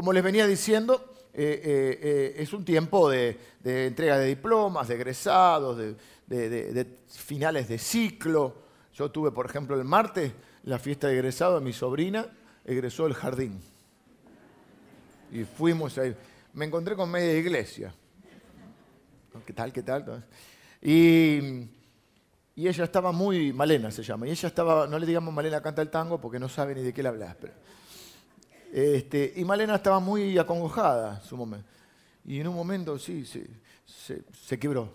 como les venía diciendo, eh, eh, eh, es un tiempo de, entrega de diplomas, de egresados, de, finales de ciclo. Yo tuve, por ejemplo, el martes la fiesta de egresado de mi sobrina, egresó el jardín. Y fuimos ahí. Me encontré con media iglesia. ¿Qué tal? ¿Qué tal? Y, y ella estaba muy, Malena se llama, y ella estaba, no le digamos Malena canta el tango porque no sabe ni de qué le hablas. Pero, este, y Malena estaba muy acongojada su momento. Y en un momento, sí, se, quebró,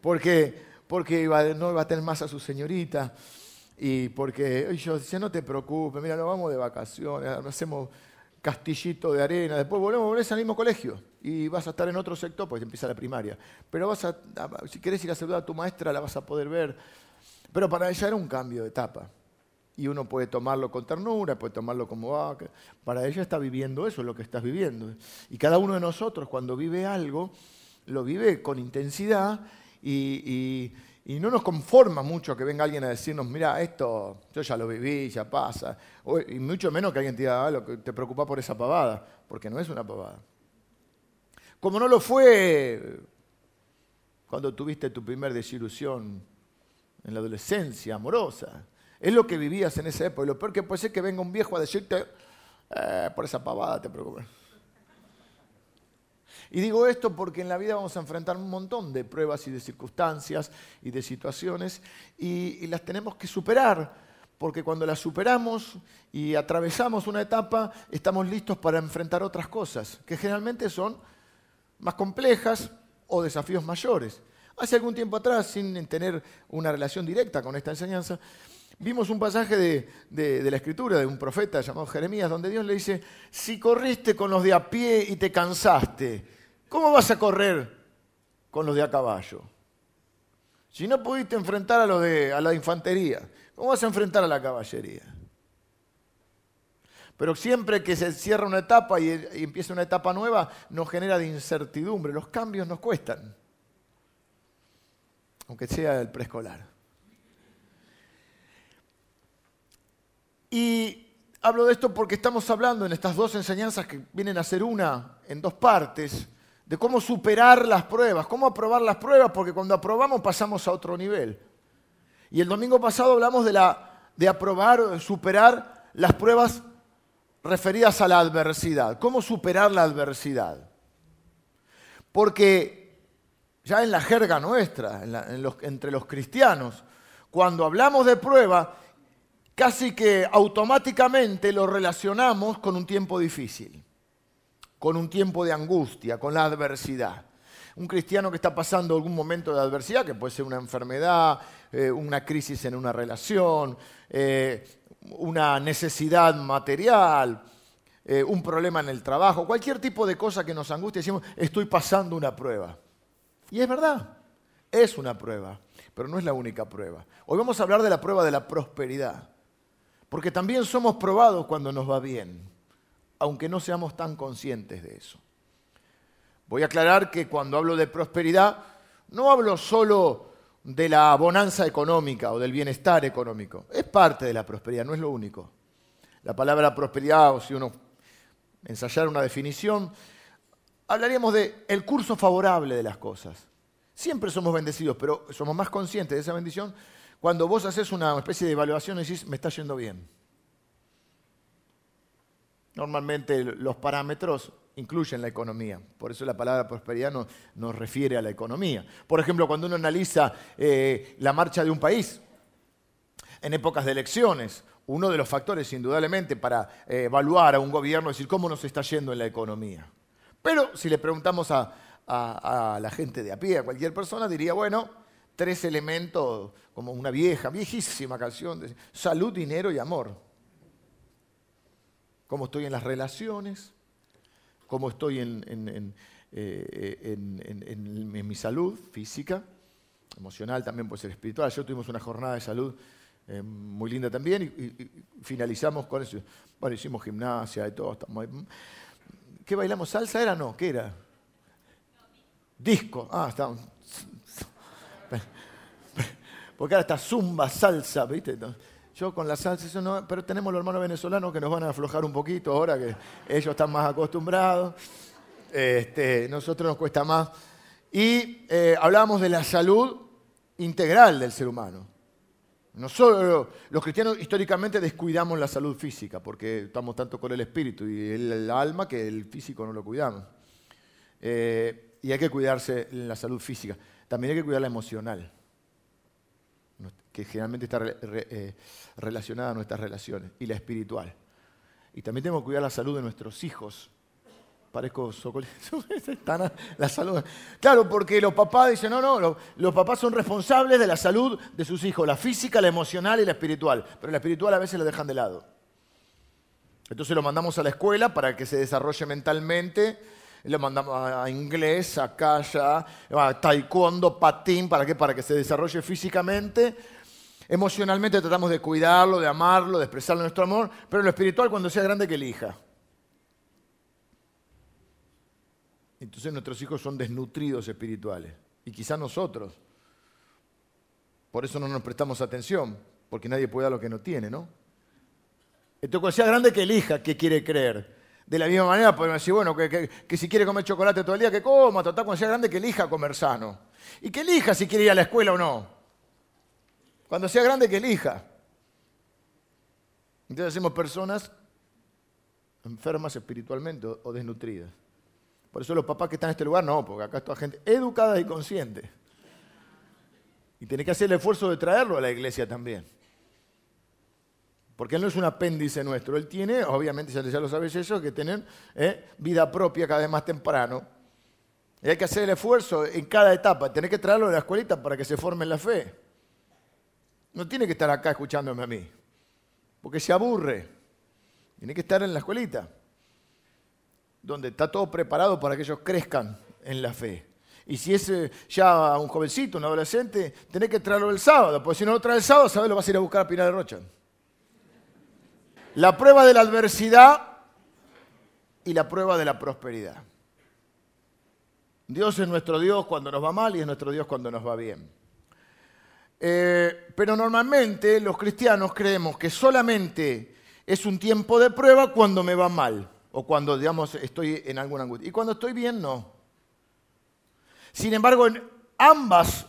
Porque, porque no iba a tener más a su señorita. Y porque yo decía, no te preocupes, mira, nos vamos de vacaciones, hacemos castillito de arena, después volvemos, volvés al mismo colegio y vas a estar en otro sector, porque empieza la primaria. Pero vas a, si querés ir a saludar a tu maestra, la vas a poder ver. Pero para ella era un cambio de etapa. Y uno puede tomarlo con ternura, puede tomarlo como, ah, para ella está viviendo eso, lo que estás viviendo. Y cada uno de nosotros cuando vive algo, lo vive con intensidad y, no nos conforma mucho que venga alguien a decirnos, mira, esto yo ya lo viví, ya pasa. y mucho menos que alguien te diga, ah, lo que te preocupa por esa pavada, porque no es una pavada. Como no lo fue cuando tuviste tu primer desilusión en la adolescencia amorosa. Es lo que vivías en esa época. Y lo peor que puede ser que venga un viejo a decirte, eh, por esa pavada te preocupes. Y digo esto porque en la vida vamos a enfrentar un montón de pruebas y de circunstancias y de situaciones y, las tenemos que superar, porque cuando las superamos y atravesamos una etapa, estamos listos para enfrentar otras cosas, que generalmente son más complejas o desafíos mayores. Hace algún tiempo atrás, sin tener una relación directa con esta enseñanza, Vimos un pasaje de, la escritura de un profeta llamado Jeremías, donde Dios le dice, si corriste con los de a pie y te cansaste, ¿cómo vas a correr con los de a caballo? Si no pudiste enfrentar a, de, a la infantería, ¿cómo vas a enfrentar a la caballería? Pero siempre que se cierra una etapa y, y empieza una etapa nueva, nos genera de incertidumbre. Los cambios nos cuestan, aunque sea el preescolar. Y hablo de esto porque estamos hablando en estas dos enseñanzas que vienen a ser una en dos partes, de cómo superar las pruebas, cómo aprobar las pruebas, porque cuando aprobamos pasamos a otro nivel. Y el domingo pasado hablamos de, la, de aprobar superar las pruebas referidas a la adversidad. ¿Cómo superar la adversidad? Porque ya en la jerga nuestra, entre los cristianos, cuando hablamos de prueba, casi que automáticamente lo relacionamos con un tiempo difícil, con un tiempo de angustia, con la adversidad. Un cristiano que está pasando algún momento de adversidad, que puede ser una enfermedad, eh, una crisis en una relación, eh, una necesidad material, eh, un problema en el trabajo, cualquier tipo de cosa que nos angustie, decimos, estoy pasando una prueba. Y es verdad, es una prueba, pero no es la única prueba. Hoy vamos a hablar de la prueba de la prosperidad. Porque también somos probados cuando nos va bien, aunque no seamos tan conscientes de eso. Voy a aclarar que cuando hablo de prosperidad, no hablo solo de la bonanza económica o del bienestar económico. Es parte de la prosperidad, no es lo único. La palabra prosperidad, o si uno ensayara una definición, hablaríamos de el curso favorable de las cosas. Siempre somos bendecidos, pero somos más conscientes de esa bendición cuando vos haces una especie de evaluación y decís, me está yendo bien. Normalmente los parámetros incluyen la economía, por eso la palabra prosperidad nos, refiere a la economía. Por ejemplo, cuando uno analiza eh, la marcha de un país en épocas de elecciones, uno de los factores indudablemente para eh, evaluar a un gobierno es decir cómo nos está yendo en la economía. Pero si le preguntamos a, a la gente de a pie, a cualquier persona, diría, bueno, tres elementos, como una vieja, viejísima canción, de salud, dinero y amor. Cómo estoy en las relaciones, cómo estoy en, eh, mi salud física, emocional, también puede ser espiritual. Ayer tuvimos una jornada de salud eh, muy linda también y, finalizamos con eso. Bueno, hicimos gimnasia y todo. ¿Qué bailamos? ¿Salsa era? No, ¿qué era? Disco. Ah, está. Porque ahora está zumba, salsa, ¿viste? Yo con la salsa, eso no, pero tenemos los hermanos venezolanos que nos van a aflojar un poquito ahora que ellos están más acostumbrados. Este, nosotros nos cuesta más. Y eh, hablamos de la salud integral del ser humano. Nosotros, los cristianos históricamente descuidamos la salud física porque estamos tanto con el espíritu y el, alma que el físico no lo cuidamos. Eh, y hay que cuidarse la salud física. También hay que cuidar la emocional que generalmente está eh, relacionada a nuestras relaciones, y la espiritual. Y también tenemos que cuidar la salud de nuestros hijos. Parezco la salud. Claro, porque los papás dicen, no, no, los, papás son responsables de la salud de sus hijos, la física, la emocional y la espiritual. Pero la espiritual a veces la dejan de lado. Entonces lo mandamos a la escuela para que se desarrolle mentalmente lo mandamos a inglés, a allá, a taekwondo, patín, ¿para qué? Para que se desarrolle físicamente Emocionalmente tratamos de cuidarlo, de amarlo, de expresarle nuestro amor, pero en lo espiritual cuando sea grande que elija. Entonces nuestros hijos son desnutridos espirituales. Y quizás nosotros. Por eso no nos prestamos atención, porque nadie puede dar lo que no tiene, ¿no? Entonces cuando sea grande que elija qué quiere creer. De la misma manera podemos decir, bueno, que, si quiere comer chocolate todo el día, que coma, total, cuando sea grande que elija comer sano. Y que elija si quiere ir a la escuela o no. Cuando sea grande, que elija. Entonces hacemos personas enfermas espiritualmente o desnutridas. Por eso los papás que están en este lugar, no, porque acá está gente educada y consciente. Y tiene que hacer el esfuerzo de traerlo a la iglesia también. Porque él no es un apéndice nuestro, él tiene, obviamente ya lo sabéis eso, que tener ¿eh? vida propia cada vez más temprano. Y hay que hacer el esfuerzo en cada etapa, tener que traerlo a la escuelita para que se forme la fe. No tiene que estar acá escuchándome a mí, porque se aburre. Tiene que estar en la escuelita, donde está todo preparado para que ellos crezcan en la fe. Y si es ya un jovencito, un adolescente, tenés que traerlo el sábado, porque si no lo trae el sábado, ¿sabes? Lo vas a ir a buscar a Pinar de Rocha. La prueba de la adversidad y la prueba de la prosperidad. Dios es nuestro Dios cuando nos va mal y es nuestro Dios cuando nos va bien. Eh, pero normalmente los cristianos creemos que solamente es un tiempo de prueba cuando me va mal o cuando, digamos, estoy en alguna angustia. Y cuando estoy bien, no. Sin embargo, en ambas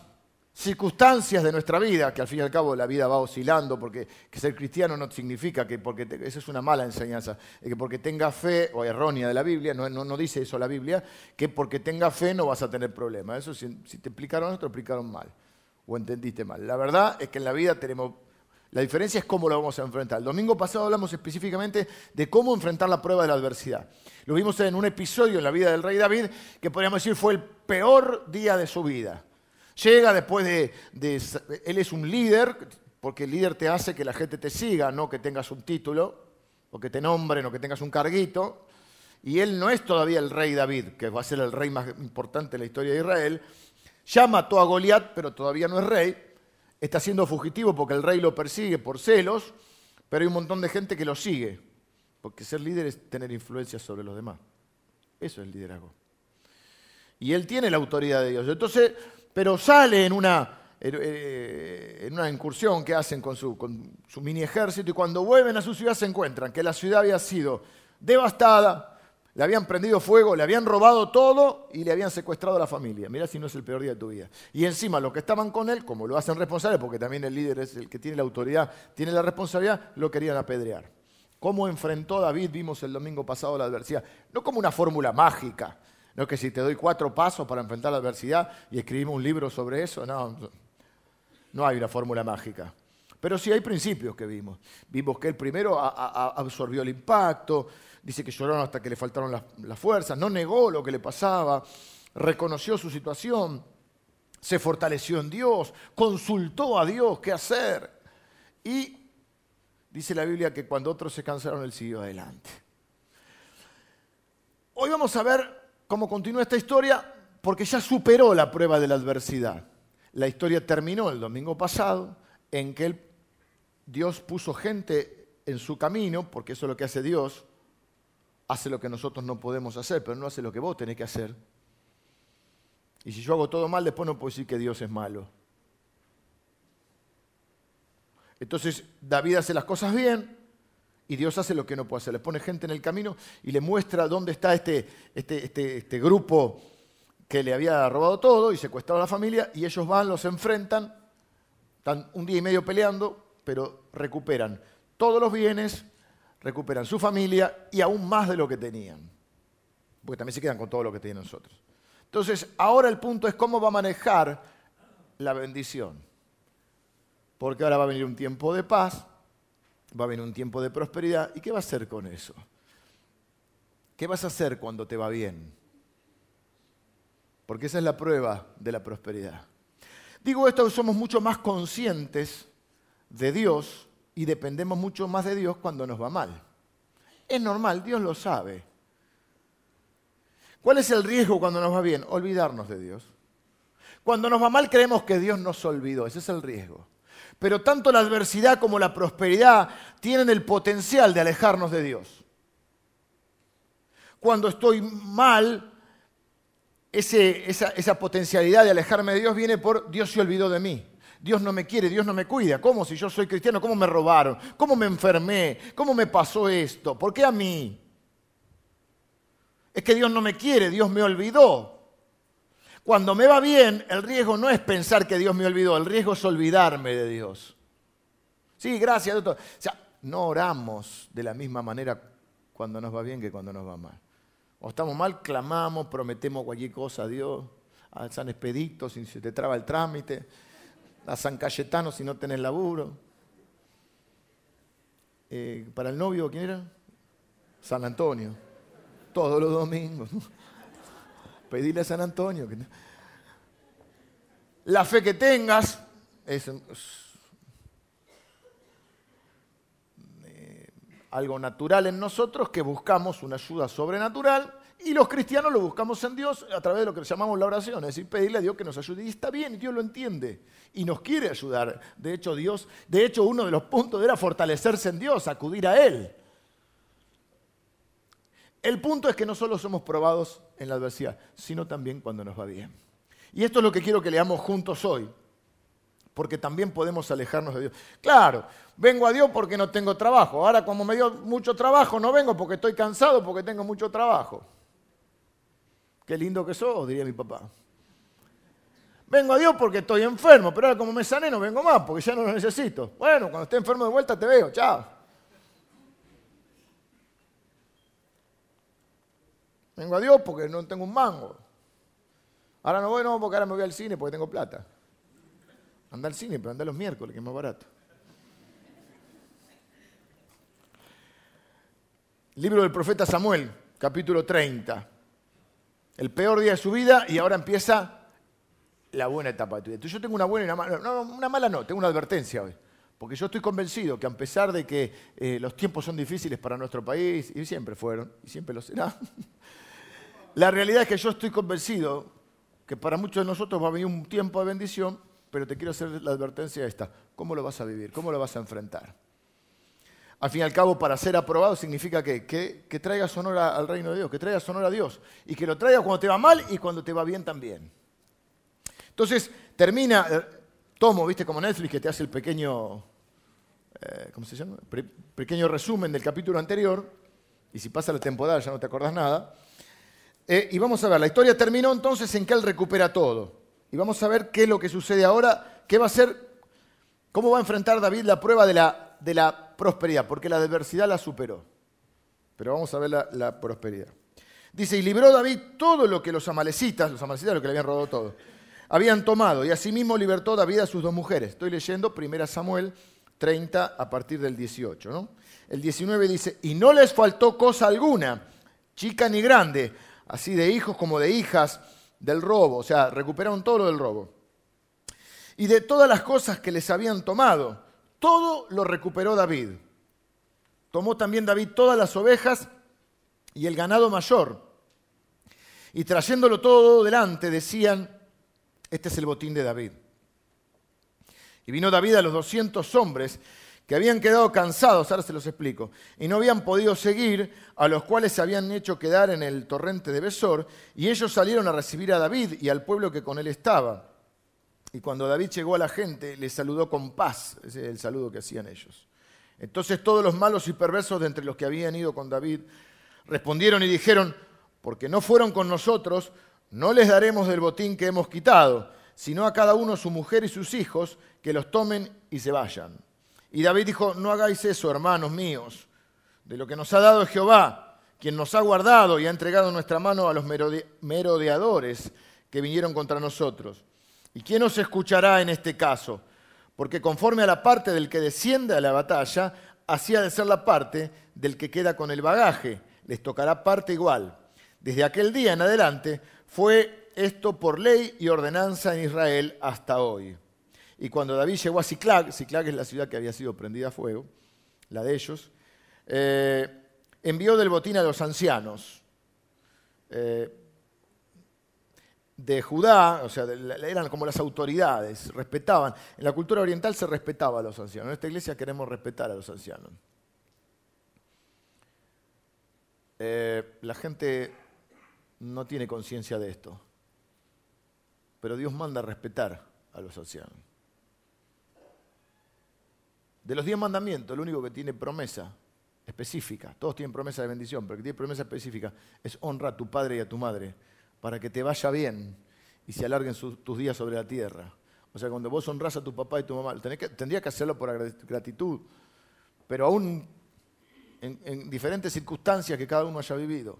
circunstancias de nuestra vida, que al fin y al cabo la vida va oscilando, porque ser cristiano no significa que, porque esa es una mala enseñanza, que porque tenga fe, o errónea de la Biblia, no, no, dice eso la Biblia, que porque tenga fe no vas a tener problemas. Eso si, si te explicaron te explicaron mal o entendiste mal. La verdad es que en la vida tenemos... La diferencia es cómo lo vamos a enfrentar. El domingo pasado hablamos específicamente de cómo enfrentar la prueba de la adversidad. Lo vimos en un episodio en la vida del rey David que podríamos decir fue el peor día de su vida. Llega después de, Él es un líder, porque el líder te hace que la gente te siga, no que tengas un título, o que te nombren, o que tengas un carguito. Y él no es todavía el rey David, que va a ser el rey más importante en la historia de Israel, ya mató a Goliat, pero todavía no es rey. Está siendo fugitivo porque el rey lo persigue por celos, pero hay un montón de gente que lo sigue. Porque ser líder es tener influencia sobre los demás. Eso es el liderazgo. Y él tiene la autoridad de Dios. Entonces, pero sale en una, en una incursión que hacen con su mini ejército y cuando vuelven a su ciudad se encuentran que la ciudad había sido devastada, le habían prendido fuego, le habían robado todo y le habían secuestrado a la familia. Mira si no es el peor día de tu vida. Y encima los que estaban con él, como lo hacen responsable, porque también el líder es el que tiene la autoridad, tiene la responsabilidad, lo querían apedrear. ¿Cómo enfrentó David? Vimos el domingo pasado la adversidad. No como una fórmula mágica, no que si te doy cuatro pasos para enfrentar la adversidad y escribimos un libro sobre eso, no, no hay una fórmula mágica. Pero sí hay principios que vimos. Vimos que él primero absorbió el impacto, dice que lloraron hasta que le faltaron las, fuerzas, no negó lo que le pasaba, reconoció su situación, se fortaleció en Dios, consultó a Dios qué hacer. Y dice la Biblia que cuando otros se cansaron, él siguió adelante. Hoy vamos a ver cómo continúa esta historia porque ya superó la prueba de la adversidad. La historia terminó el domingo pasado en que Dios puso gente en su camino, porque eso es lo que hace Dios, hace lo que nosotros no podemos hacer, pero no hace lo que vos tenés que hacer. Y si yo hago todo mal, después no puedo decir que Dios es malo. Entonces David hace las cosas bien y Dios hace lo que no puede hacer. Le pone gente en el camino y le muestra dónde está este, este, este, este grupo que le había robado todo y secuestrado a la familia y ellos van, los enfrentan, están un día y medio peleando, pero recuperan todos los bienes, recuperan su familia y aún más de lo que tenían, porque también se quedan con todo lo que tienen nosotros. Entonces, ahora el punto es cómo va a manejar la bendición, porque ahora va a venir un tiempo de paz, va a venir un tiempo de prosperidad, ¿y qué va a hacer con eso? ¿Qué vas a hacer cuando te va bien? Porque esa es la prueba de la prosperidad. Digo esto, somos mucho más conscientes de Dios y dependemos mucho más de Dios cuando nos va mal. Es normal, Dios lo sabe. ¿Cuál es el riesgo cuando nos va bien? Olvidarnos de Dios. Cuando nos va mal creemos que Dios nos olvidó, ese es el riesgo. Pero tanto la adversidad como la prosperidad tienen el potencial de alejarnos de Dios. Cuando estoy mal, esa, esa potencialidad de alejarme de Dios viene por Dios se olvidó de mí. Dios no me quiere, Dios no me cuida. ¿Cómo si yo soy cristiano? ¿Cómo me robaron? ¿Cómo me enfermé? ¿Cómo me pasó esto? ¿Por qué a mí? Es que Dios no me quiere, Dios me olvidó. Cuando me va bien, el riesgo no es pensar que Dios me olvidó, el riesgo es olvidarme de Dios. Sí, gracias, doctor. O sea, no oramos de la misma manera cuando nos va bien que cuando nos va mal. O estamos mal, clamamos, prometemos cualquier cosa a Dios, a San Expedito si se te traba el trámite, a San Cayetano si no tenés laburo. Eh, para el novio, ¿quién era? San Antonio. Todos los domingos. Pedirle a San Antonio. La fe que tengas es, algo natural en nosotros que buscamos una ayuda sobrenatural y los cristianos lo buscamos en Dios a través de lo que llamamos la oración, es decir, pedirle a Dios que nos ayude. Y está bien, Dios lo entiende y nos quiere ayudar. De hecho, Dios, de hecho, uno de los puntos era fortalecerse en Dios, acudir a Él. El punto es que no solo somos probados en la adversidad, sino también cuando nos va bien. Y esto es lo que quiero que leamos juntos hoy porque también podemos alejarnos de Dios. Claro, vengo a Dios porque no tengo trabajo. Ahora como me dio mucho trabajo, no vengo porque estoy cansado, porque tengo mucho trabajo. Qué lindo que sos, diría mi papá. Vengo a Dios porque estoy enfermo, pero ahora como me sané no vengo más porque ya no lo necesito. Bueno, cuando esté enfermo de vuelta te veo, chao. Vengo a Dios porque no tengo un mango. Ahora no voy, no, porque ahora me voy al cine porque tengo plata. Anda al cine, pero anda los miércoles, que es más barato. Libro del profeta Samuel, capítulo 30. El peor día de su vida y ahora empieza la buena etapa de tu vida. Yo tengo una buena y una mala, no, una mala no, tengo una advertencia hoy. Porque yo estoy convencido que a pesar de que eh, los tiempos son difíciles para nuestro país, y siempre fueron, y siempre lo será, la realidad es que yo estoy convencido que para muchos de nosotros va a venir un tiempo de bendición pero te quiero hacer la advertencia esta. ¿Cómo lo vas a vivir? ¿Cómo lo vas a enfrentar? Al fin y al cabo, para ser aprobado significa que, que, traigas honor al reino de Dios, que traigas honor a Dios y que lo traigas cuando te va mal y cuando te va bien también. Entonces, termina, eh, tomo, viste, como Netflix que te hace el pequeño, eh, ¿cómo se llama? pequeño resumen del capítulo anterior, y si pasa la temporada ya no te acordás nada. Eh, y vamos a ver, la historia terminó entonces en que él recupera todo. Y vamos a ver qué es lo que sucede ahora, qué va a ser, cómo va a enfrentar David la prueba de la, de la prosperidad, porque la adversidad la superó. Pero vamos a ver la, prosperidad. Dice, y libró David todo lo que los amalecitas, los amalecitas lo que le habían robado todo, habían tomado, y asimismo libertó David a sus dos mujeres. Estoy leyendo 1 Samuel 30 a partir del 18. ¿no? El 19 dice, y no les faltó cosa alguna, chica ni grande, así de hijos como de hijas, del robo, o sea, recuperaron todo lo del robo. Y de todas las cosas que les habían tomado, todo lo recuperó David. Tomó también David todas las ovejas y el ganado mayor. Y trayéndolo todo delante, decían, este es el botín de David. Y vino David a los 200 hombres que habían quedado cansados, ahora se los explico, y no habían podido seguir, a los cuales se habían hecho quedar en el torrente de Besor, y ellos salieron a recibir a David y al pueblo que con él estaba. Y cuando David llegó a la gente, le saludó con paz. Ese es el saludo que hacían ellos. Entonces todos los malos y perversos de entre los que habían ido con David respondieron y dijeron, porque no fueron con nosotros, no les daremos del botín que hemos quitado, sino a cada uno su mujer y sus hijos, que los tomen y se vayan. Y David dijo, no hagáis eso, hermanos míos, de lo que nos ha dado Jehová, quien nos ha guardado y ha entregado nuestra mano a los merodeadores que vinieron contra nosotros. ¿Y quién nos escuchará en este caso? Porque conforme a la parte del que desciende a la batalla, así ha de ser la parte del que queda con el bagaje. Les tocará parte igual. Desde aquel día en adelante fue esto por ley y ordenanza en Israel hasta hoy. Y cuando David llegó a Ciclag, Ciclag es la ciudad que había sido prendida a fuego, la de ellos, eh, envió del botín a los ancianos. Eh, de Judá, o sea, eran como las autoridades, respetaban. En la cultura oriental se respetaba a los ancianos. En esta iglesia queremos respetar a los ancianos. Eh, la gente no tiene conciencia de esto, pero Dios manda respetar a los ancianos. De los diez mandamientos, el único que tiene promesa específica, todos tienen promesa de bendición, pero que tiene promesa específica es honra a tu padre y a tu madre para que te vaya bien y se alarguen tus días sobre la tierra. O sea, cuando vos honras a tu papá y tu mamá, tendría que hacerlo por gratitud, pero aún en, diferentes circunstancias que cada uno haya vivido.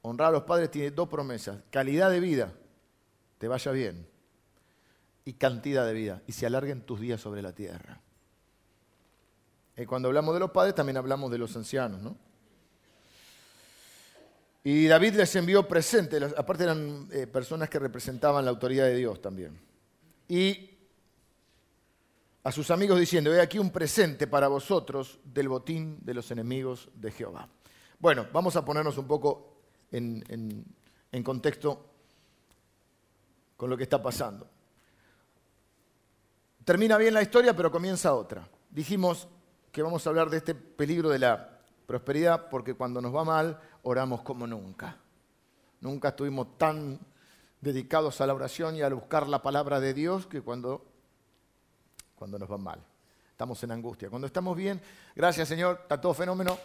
Honrar a los padres tiene dos promesas, calidad de vida, te vaya bien, y cantidad de vida, y se alarguen tus días sobre la tierra. Y cuando hablamos de los padres también hablamos de los ancianos, ¿no? Y David les envió presentes, aparte eran eh, personas que representaban la autoridad de Dios también. Y a sus amigos diciendo, he aquí un presente para vosotros del botín de los enemigos de Jehová. Bueno, vamos a ponernos un poco en, en contexto con lo que está pasando. Termina bien la historia, pero comienza otra. Dijimos que vamos a hablar de este peligro de la prosperidad porque cuando nos va mal oramos como nunca. Nunca estuvimos tan dedicados a la oración y a buscar la palabra de Dios que cuando, cuando nos va mal. Estamos en angustia. Cuando estamos bien, gracias Señor, está todo fenómeno,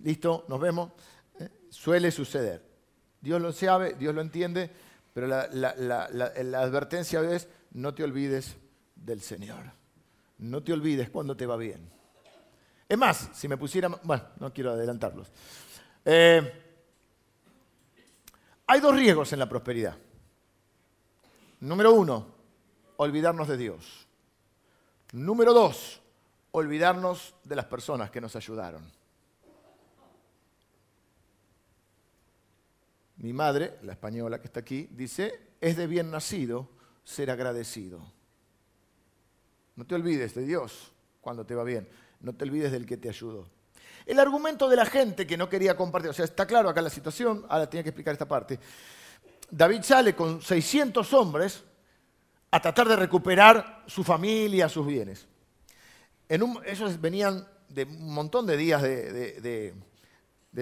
listo, nos vemos. ¿eh? Suele suceder. Dios lo sabe, Dios lo entiende, pero la, la advertencia es no te olvides del Señor. No te olvides cuando te va bien. Es más, si me pusiera... Bueno, no quiero adelantarlos. Eh, hay dos riesgos en la prosperidad. Número uno, olvidarnos de Dios. Número dos, olvidarnos de las personas que nos ayudaron. Mi madre, la española que está aquí, dice, es de bien nacido ser agradecido. No te olvides de Dios cuando te va bien no te olvides del que te ayudó. El argumento de la gente que no quería compartir, o sea, está claro acá la situación, ahora tiene que explicar esta parte. David sale con 600 hombres a tratar de recuperar su familia, sus bienes. ellos venían de un montón de días de,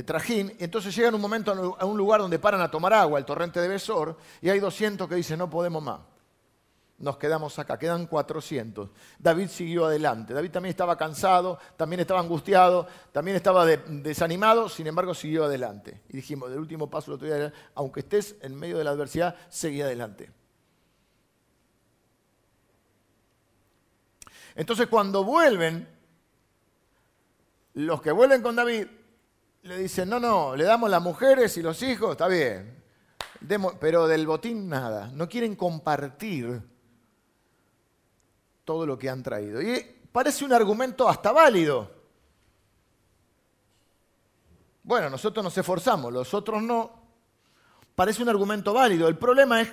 trajín, y entonces llegan un momento a un lugar donde paran a tomar agua, el torrente de Besor, y hay 200 que dicen, no podemos más nos quedamos acá, quedan 400. David siguió adelante. David también estaba cansado, también estaba angustiado, también estaba desanimado, sin embargo siguió adelante. Y dijimos, del último paso lo adelante, aunque estés en medio de la adversidad, seguí adelante. Entonces cuando vuelven, los que vuelven con David, le dicen, no, no, le damos las mujeres y los hijos, está bien, pero del botín nada, no quieren compartir todo lo que han traído. Y parece un argumento hasta válido. Bueno, nosotros nos esforzamos, los otros no. Parece un argumento válido. El problema es,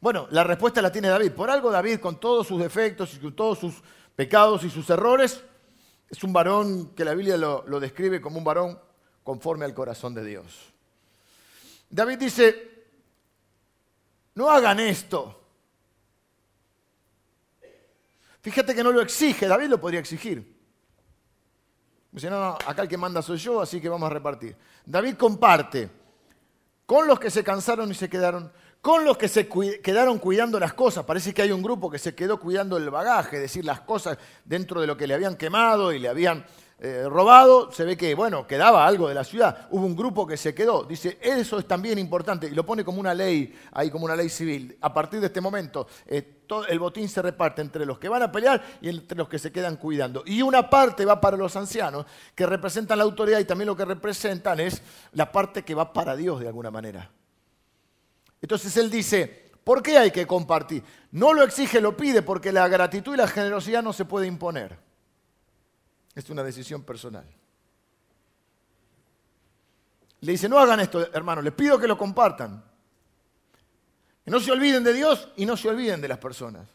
bueno, la respuesta la tiene David. Por algo David, con todos sus defectos y con todos sus pecados y sus errores, es un varón que la Biblia lo, lo describe como un varón conforme al corazón de Dios. David dice, no hagan esto. Fíjate que no lo exige, David lo podría exigir. Dice, no, no, acá el que manda soy yo, así que vamos a repartir. David comparte con los que se cansaron y se quedaron, con los que se quedaron cuidando las cosas. Parece que hay un grupo que se quedó cuidando el bagaje, es decir, las cosas dentro de lo que le habían quemado y le habían eh, robado, se ve que, bueno, quedaba algo de la ciudad. Hubo un grupo que se quedó. Dice, eso es también importante y lo pone como una ley, ahí como una ley civil. A partir de este momento, eh, todo, el botín se reparte entre los que van a pelear y entre los que se quedan cuidando. Y una parte va para los ancianos, que representan la autoridad y también lo que representan es la parte que va para Dios de alguna manera. Entonces él dice, ¿por qué hay que compartir? No lo exige, lo pide, porque la gratitud y la generosidad no se puede imponer. Es una decisión personal. Le dice, no hagan esto, hermano, les pido que lo compartan. Que no se olviden de Dios y no se olviden de las personas.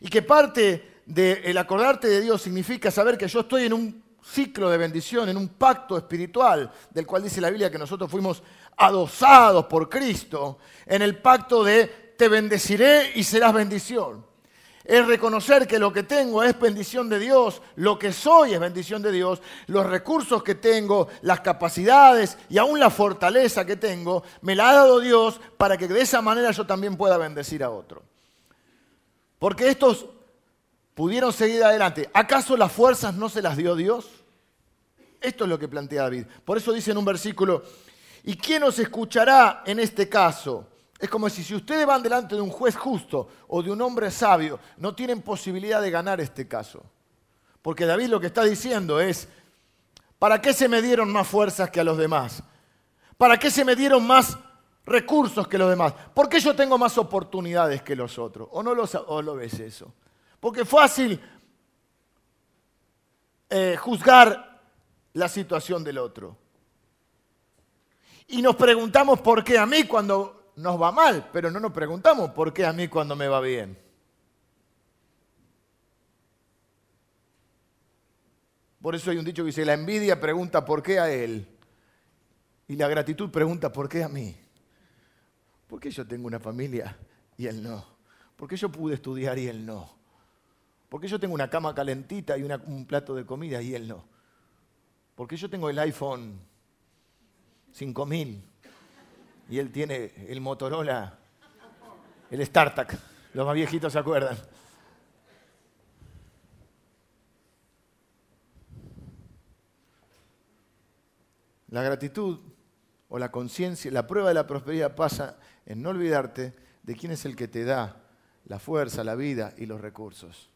Y que parte del acordarte de Dios significa saber que yo estoy en un ciclo de bendición, en un pacto espiritual, del cual dice la Biblia que nosotros fuimos adosados por Cristo, en el pacto de te bendeciré y serás bendición es reconocer que lo que tengo es bendición de Dios, lo que soy es bendición de Dios, los recursos que tengo, las capacidades y aún la fortaleza que tengo, me la ha dado Dios para que de esa manera yo también pueda bendecir a otro. Porque estos pudieron seguir adelante. ¿Acaso las fuerzas no se las dio Dios? Esto es lo que plantea David. Por eso dice en un versículo, ¿y quién os escuchará en este caso? Es como si, si ustedes van delante de un juez justo o de un hombre sabio, no tienen posibilidad de ganar este caso. Porque David lo que está diciendo es, ¿para qué se me dieron más fuerzas que a los demás? ¿Para qué se me dieron más recursos que los demás? ¿Por qué yo tengo más oportunidades que los otros? ¿O no lo, ves eso? Porque fácil eh, juzgar la situación del otro. Y nos preguntamos por qué a mí cuando nos va mal, pero no nos preguntamos por qué a mí cuando me va bien. Por eso hay un dicho que dice, la envidia pregunta por qué a él y la gratitud pregunta por qué a mí. ¿Por qué yo tengo una familia y él no? ¿Por qué yo pude estudiar y él no? ¿Por qué yo tengo una cama calentita y un plato de comida y él no? ¿Por qué yo tengo el iPhone 5000 y él tiene el Motorola, el StarTAC. Los más viejitos se acuerdan. La gratitud o la conciencia, la prueba de la prosperidad pasa en no olvidarte de quién es el que te da la fuerza, la vida y los recursos.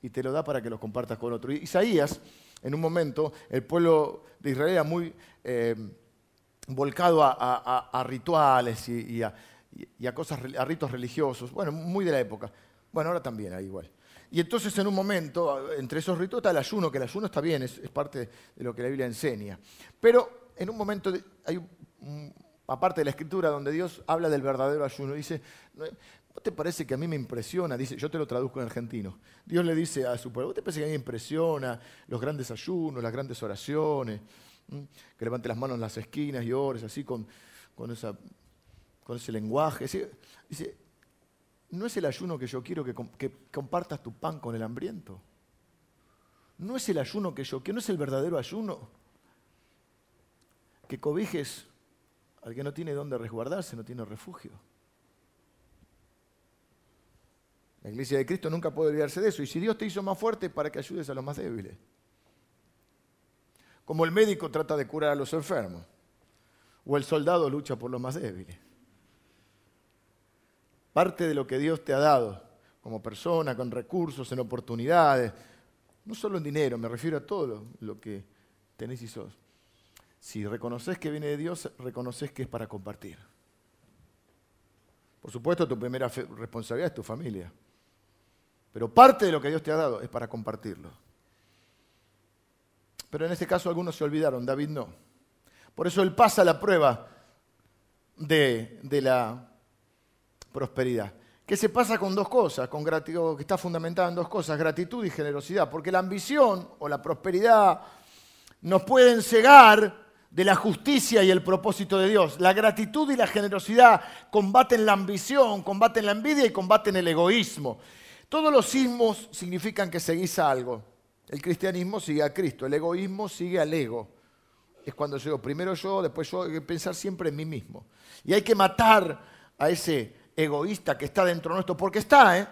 Y te lo da para que los compartas con otro. Isaías, en un momento, el pueblo de Israel era muy eh, volcado a, rituales y, a, cosas, a ritos religiosos, bueno, muy de la época. Bueno, ahora también hay igual. Y entonces en un momento, entre esos ritos está el ayuno, que el ayuno está bien, es, parte de lo que la Biblia enseña. Pero en un momento hay aparte de la escritura donde Dios habla del verdadero ayuno, dice, ¿no te parece que a mí me impresiona? Dice, yo te lo traduzco en argentino. Dios le dice a su pueblo, ¿no te parece que a mí me impresiona los grandes ayunos, las grandes oraciones? Que levante las manos en las esquinas y ores, así con, ese lenguaje. Dice, ¿no es el ayuno que yo quiero que, que compartas tu pan con el hambriento? ¿No es el ayuno que yo quiero? ¿No es el verdadero ayuno? Que cobijes al que no tiene dónde resguardarse, no tiene refugio. La iglesia de Cristo nunca puede olvidarse de eso. Y si Dios te hizo más fuerte, para que ayudes a los más débiles como el médico trata de curar a los enfermos, o el soldado lucha por los más débiles. Parte de lo que Dios te ha dado como persona, con recursos, en oportunidades, no solo en dinero, me refiero a todo lo, que tenés y sos. Si reconoces que viene de Dios, reconoces que es para compartir. Por supuesto, tu primera responsabilidad es tu familia. Pero parte de lo que Dios te ha dado es para compartirlo. Pero en este caso algunos se olvidaron, David no. Por eso él pasa la prueba de, la prosperidad. ¿Qué se pasa con dos cosas, con gratitud, que está fundamentada en dos cosas, gratitud y generosidad, porque la ambición o la prosperidad nos pueden cegar de la justicia y el propósito de Dios. La gratitud y la generosidad combaten la ambición, combaten la envidia y combaten el egoísmo. Todos los sismos significan que seguís algo. El cristianismo sigue a Cristo, el egoísmo sigue al ego. Es cuando yo, primero yo, después yo, hay que pensar siempre en mí mismo. Y hay que matar a ese egoísta que está dentro nuestro, porque está, ¿eh?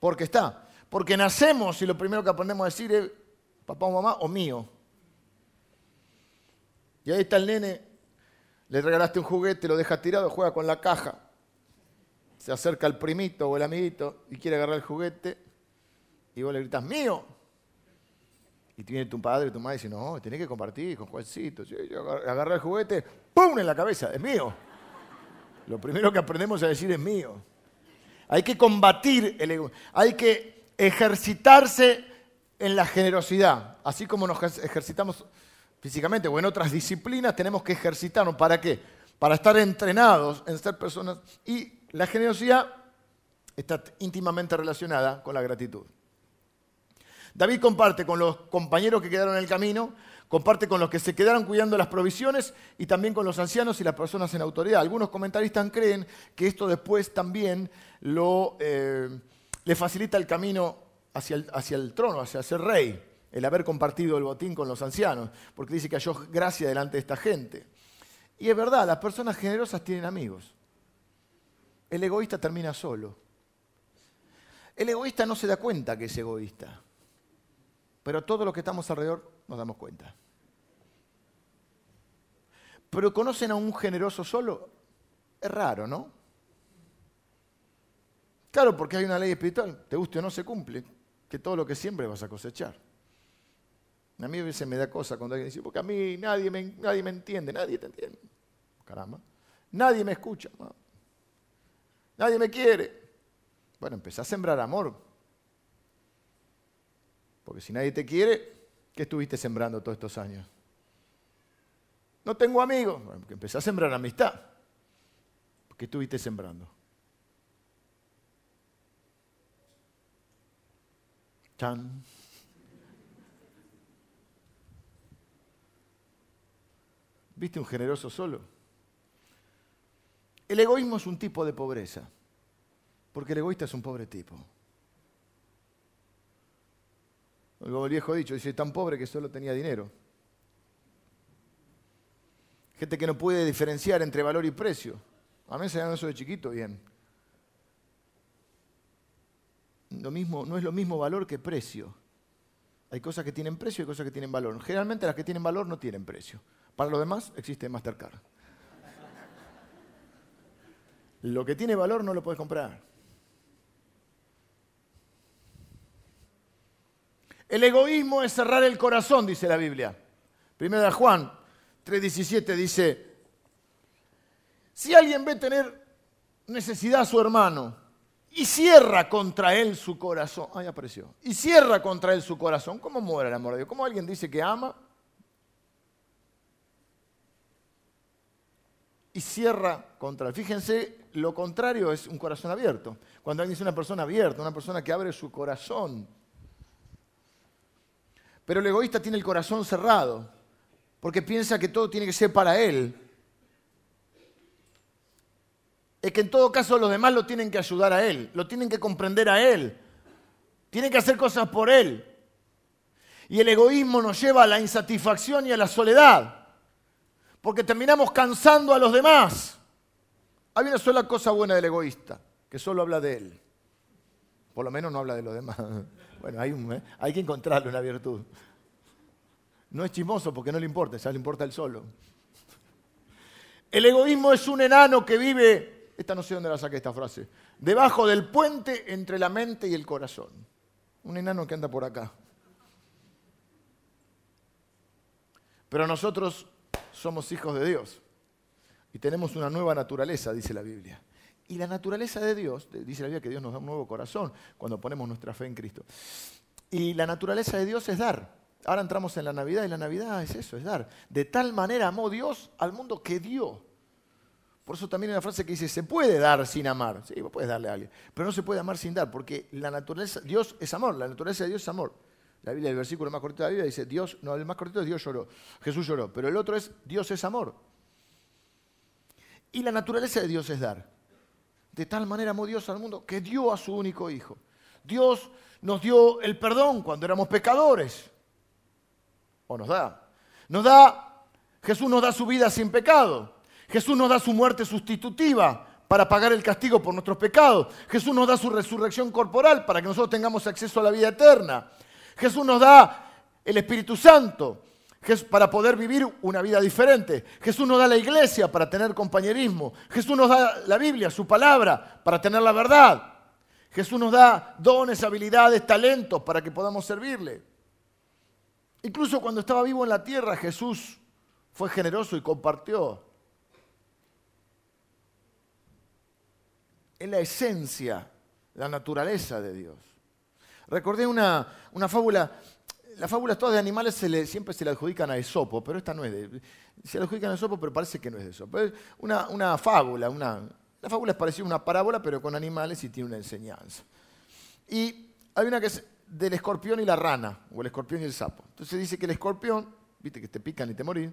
Porque está. Porque nacemos y lo primero que aprendemos a decir es papá o mamá o mío. Y ahí está el nene, le regalaste un juguete, lo deja tirado, juega con la caja. Se acerca el primito o el amiguito y quiere agarrar el juguete y vos le gritas, mío. Y tiene tu padre, tu madre, y dice, no, tenés que compartir con Juancito. Agarra el juguete, ¡pum! en la cabeza, es mío. Lo primero que aprendemos a decir es mío. Hay que combatir el ego. Hay que ejercitarse en la generosidad. Así como nos ejercitamos físicamente o en otras disciplinas, tenemos que ejercitarnos. ¿Para qué? Para estar entrenados en ser personas. Y la generosidad está íntimamente relacionada con la gratitud. David comparte con los compañeros que quedaron en el camino, comparte con los que se quedaron cuidando las provisiones y también con los ancianos y las personas en autoridad. Algunos comentaristas creen que esto después también lo, eh, le facilita el camino hacia el, hacia el trono, hacia ser rey, el haber compartido el botín con los ancianos, porque dice que halló gracia delante de esta gente. Y es verdad, las personas generosas tienen amigos. El egoísta termina solo. El egoísta no se da cuenta que es egoísta pero todos los que estamos alrededor nos damos cuenta. Pero conocen a un generoso solo, es raro, ¿no? Claro, porque hay una ley espiritual, te guste o no se cumple, que todo lo que siempre vas a cosechar. A mí a veces me da cosa cuando alguien dice, porque a mí nadie me, nadie me entiende, nadie te entiende. Caramba, nadie me escucha, nadie me quiere. Bueno, empecé a sembrar amor, porque si nadie te quiere, ¿qué estuviste sembrando todos estos años? No tengo amigos. Bueno, empecé a sembrar amistad. ¿Qué estuviste sembrando? Chan. ¿Viste un generoso solo? El egoísmo es un tipo de pobreza, porque el egoísta es un pobre tipo. Como el viejo dicho, dice, tan pobre que solo tenía dinero. Gente que no puede diferenciar entre valor y precio. A mí me enseñaron eso de chiquito bien. Lo mismo, no es lo mismo valor que precio. Hay cosas que tienen precio y cosas que tienen valor. Generalmente las que tienen valor no tienen precio. Para los demás existe Mastercard. Lo que tiene valor no lo puedes comprar. El egoísmo es cerrar el corazón, dice la Biblia. Primera Juan 3:17 dice, si alguien ve tener necesidad a su hermano y cierra contra él su corazón, ahí apareció, y cierra contra él su corazón, ¿cómo muere el amor de Dios? ¿Cómo alguien dice que ama y cierra contra él? Fíjense, lo contrario es un corazón abierto. Cuando alguien dice una persona abierta, una persona que abre su corazón, pero el egoísta tiene el corazón cerrado, porque piensa que todo tiene que ser para él. Es que en todo caso los demás lo tienen que ayudar a él, lo tienen que comprender a él, tienen que hacer cosas por él. Y el egoísmo nos lleva a la insatisfacción y a la soledad, porque terminamos cansando a los demás. Hay una sola cosa buena del egoísta, que solo habla de él. Por lo menos no habla de los demás. Bueno, hay, ¿eh? hay que encontrarle una virtud. No es chismoso porque no le importa, ya le importa el solo. El egoísmo es un enano que vive, esta no sé dónde la saqué esta frase, debajo del puente entre la mente y el corazón. Un enano que anda por acá. Pero nosotros somos hijos de Dios y tenemos una nueva naturaleza, dice la Biblia. Y la naturaleza de Dios, dice la Biblia que Dios nos da un nuevo corazón cuando ponemos nuestra fe en Cristo. Y la naturaleza de Dios es dar. Ahora entramos en la Navidad y la Navidad es eso, es dar. De tal manera amó Dios al mundo que dio. Por eso también hay una frase que dice, se puede dar sin amar. Sí, vos puedes darle a alguien. Pero no se puede amar sin dar, porque la naturaleza, Dios es amor, la naturaleza de Dios es amor. La Biblia, el versículo más cortito de la Biblia dice, Dios, no, el más cortito es Dios lloró, Jesús lloró. Pero el otro es, Dios es amor. Y la naturaleza de Dios es dar. De tal manera amó Dios al mundo que dio a su único hijo. Dios nos dio el perdón cuando éramos pecadores. O nos da. Nos da, Jesús nos da su vida sin pecado. Jesús nos da su muerte sustitutiva para pagar el castigo por nuestros pecados. Jesús nos da su resurrección corporal para que nosotros tengamos acceso a la vida eterna. Jesús nos da el Espíritu Santo para poder vivir una vida diferente. Jesús nos da la iglesia para tener compañerismo. Jesús nos da la Biblia, su palabra, para tener la verdad. Jesús nos da dones, habilidades, talentos para que podamos servirle. Incluso cuando estaba vivo en la tierra, Jesús fue generoso y compartió. Es la esencia, la naturaleza de Dios. Recordé una, una fábula las fábulas todas de animales siempre se le adjudican a Esopo, pero esta no es de... Se le adjudican a Esopo, pero parece que no es de Esopo. Es una, fábula, una, la fábula es parecida a una parábola, pero con animales y tiene una enseñanza. Y hay una que es del escorpión y la rana, o el escorpión y el sapo. Entonces dice que el escorpión, viste que te pican y te morís,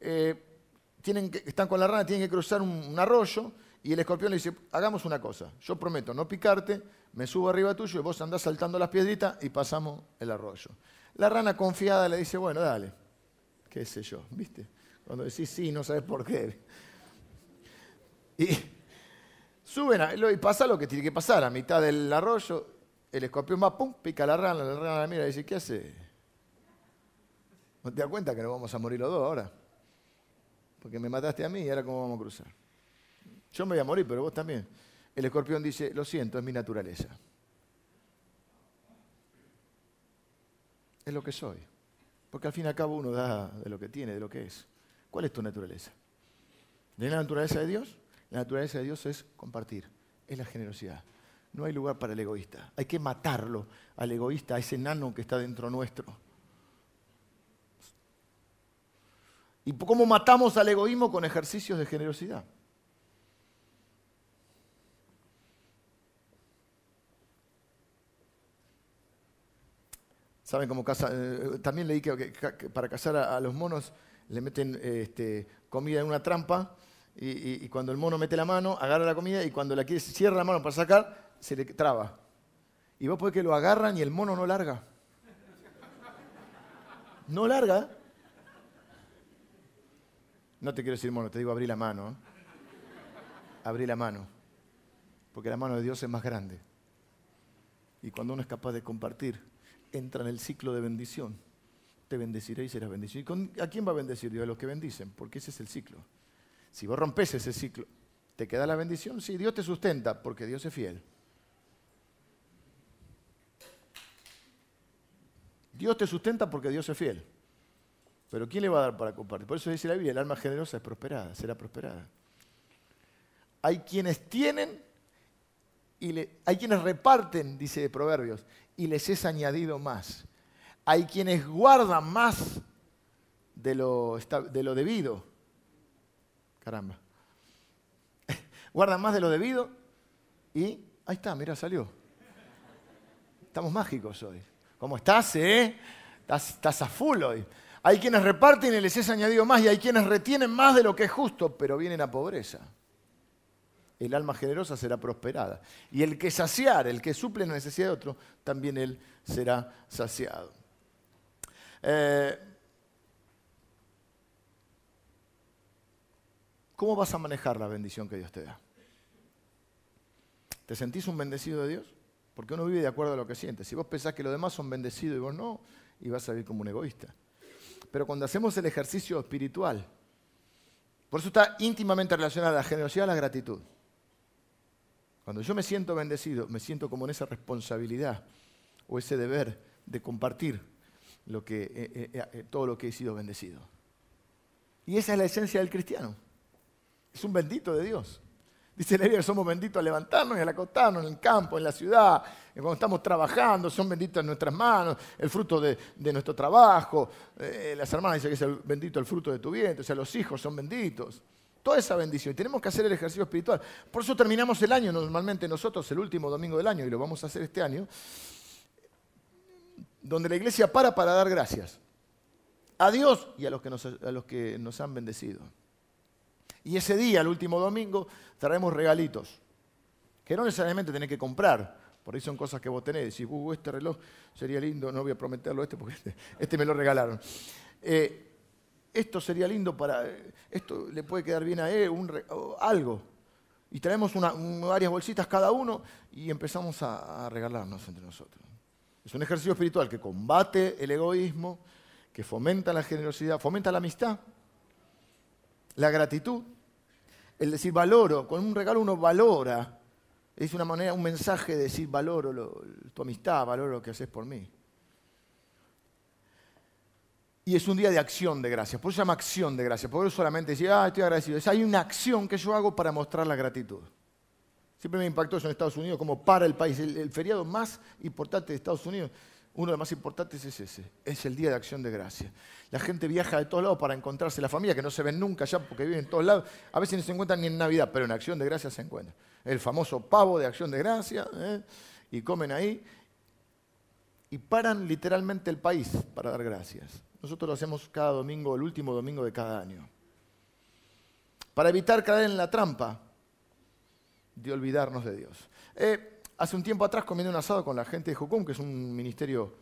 eh, tienen que, están con la rana, tienen que cruzar un, arroyo, y el escorpión le dice, hagamos una cosa, yo prometo no picarte, me subo arriba tuyo y vos andás saltando las piedritas y pasamos el arroyo. La rana confiada le dice, bueno, dale, qué sé yo, ¿viste? Cuando decís sí, no sabes por qué. Y suben y pasa lo que tiene que pasar. A mitad del arroyo, el escorpión va, pum, pica a la rana, la rana mira y dice, ¿qué hace? ¿No te das cuenta que nos vamos a morir los dos ahora? Porque me mataste a mí y ahora cómo vamos a cruzar. Yo me voy a morir, pero vos también. El escorpión dice, lo siento, es mi naturaleza. Es lo que soy. Porque al fin y al cabo uno da de lo que tiene, de lo que es. ¿Cuál es tu naturaleza? ¿De la naturaleza de Dios? La naturaleza de Dios es compartir, es la generosidad. No hay lugar para el egoísta. Hay que matarlo al egoísta, a ese nano que está dentro nuestro. ¿Y cómo matamos al egoísmo con ejercicios de generosidad? ¿Saben cómo casa? Eh, también leí que, para cazar a, los monos le meten este, comida en una trampa y, cuando el mono mete la mano, agarra la comida y cuando la quiere, cierra la mano para sacar, se le traba. Y vos podés que lo agarran y el mono no larga. No larga. No te quiero decir mono, te digo abrí la mano. ¿eh? Abrí la mano. Porque la mano de Dios es más grande. Y cuando uno es capaz de compartir, entra en el ciclo de bendición. Te bendeciré y serás bendecido. ¿Y ¿A quién va a bendecir Dios? A los que bendicen, porque ese es el ciclo. Si vos rompes ese ciclo, ¿te queda la bendición? Sí, Dios te sustenta, porque Dios es fiel. Dios te sustenta porque Dios es fiel. Pero ¿quién le va a dar para compartir? Por eso dice la Biblia, el alma generosa es prosperada, será prosperada. Hay quienes tienen hay quienes reparten, dice Proverbios, y les es añadido más. Hay quienes guardan más de lo, de lo debido. Caramba. guardan más de lo debido y ahí está, mira, salió. Estamos mágicos hoy. ¿Cómo estás, eh? Estás, estás a full hoy. Hay quienes reparten y les es añadido más y hay quienes retienen más de lo que es justo, pero vienen a pobreza el alma generosa será prosperada. Y el que saciar, el que suple la necesidad de otro, también él será saciado. Eh, ¿Cómo vas a manejar la bendición que Dios te da? ¿Te sentís un bendecido de Dios? Porque uno vive de acuerdo a lo que siente. Si vos pensás que los demás son bendecidos y vos no, y vas a vivir como un egoísta. Pero cuando hacemos el ejercicio espiritual, por eso está íntimamente relacionada la generosidad a la gratitud. Cuando yo me siento bendecido, me siento como en esa responsabilidad o ese deber de compartir lo que, eh, eh, eh, todo lo que he sido bendecido. Y esa es la esencia del cristiano. Es un bendito de Dios. Dice la Biblia somos benditos al levantarnos y al acostarnos en el campo, en la ciudad, cuando estamos trabajando, son benditas nuestras manos, el fruto de, nuestro trabajo. las hermanas dicen que es el bendito el fruto de tu vientre, o sea, los hijos son benditos. Toda esa bendición. Y tenemos que hacer el ejercicio espiritual. Por eso terminamos el año, normalmente nosotros, el último domingo del año, y lo vamos a hacer este año, donde la iglesia para para dar gracias. A Dios y a los que nos, a los que nos han bendecido. Y ese día, el último domingo, traemos regalitos. Que no necesariamente tenés que comprar. Por ahí son cosas que vos tenés. Decís, uh, este reloj sería lindo, no voy a prometerlo este porque este, este me lo regalaron. Eh, esto sería lindo para, esto le puede quedar bien a él, algo. Y traemos varias bolsitas cada uno y empezamos a, regalarnos entre nosotros. Es un ejercicio espiritual que combate el egoísmo, que fomenta la generosidad, fomenta la amistad, la gratitud, el decir valoro, con un regalo uno valora, es una manera, un mensaje de decir valoro tu amistad, valoro lo que haces por mí. Y es un día de acción de gracias, por eso se llama acción de gracias, por eso solamente decir, ah, estoy agradecido. Es, hay una acción que yo hago para mostrar la gratitud. Siempre me impactó eso en Estados Unidos, como para el país, el feriado más importante de Estados Unidos uno de los más importantes es ese, es el Día de Acción de Gracia. La gente viaja de todos lados para encontrarse la familia, que no se ven nunca ya porque viven en todos lados. A veces no se encuentran ni en Navidad, pero en Acción de Gracia se encuentran. El famoso pavo de Acción de Gracia, ¿eh? y comen ahí, y paran literalmente el país para dar gracias. Nosotros lo hacemos cada domingo, el último domingo de cada año. Para evitar caer en la trampa de olvidarnos de Dios. Eh, hace un tiempo atrás comiendo un asado con la gente de Jucum, que es un ministerio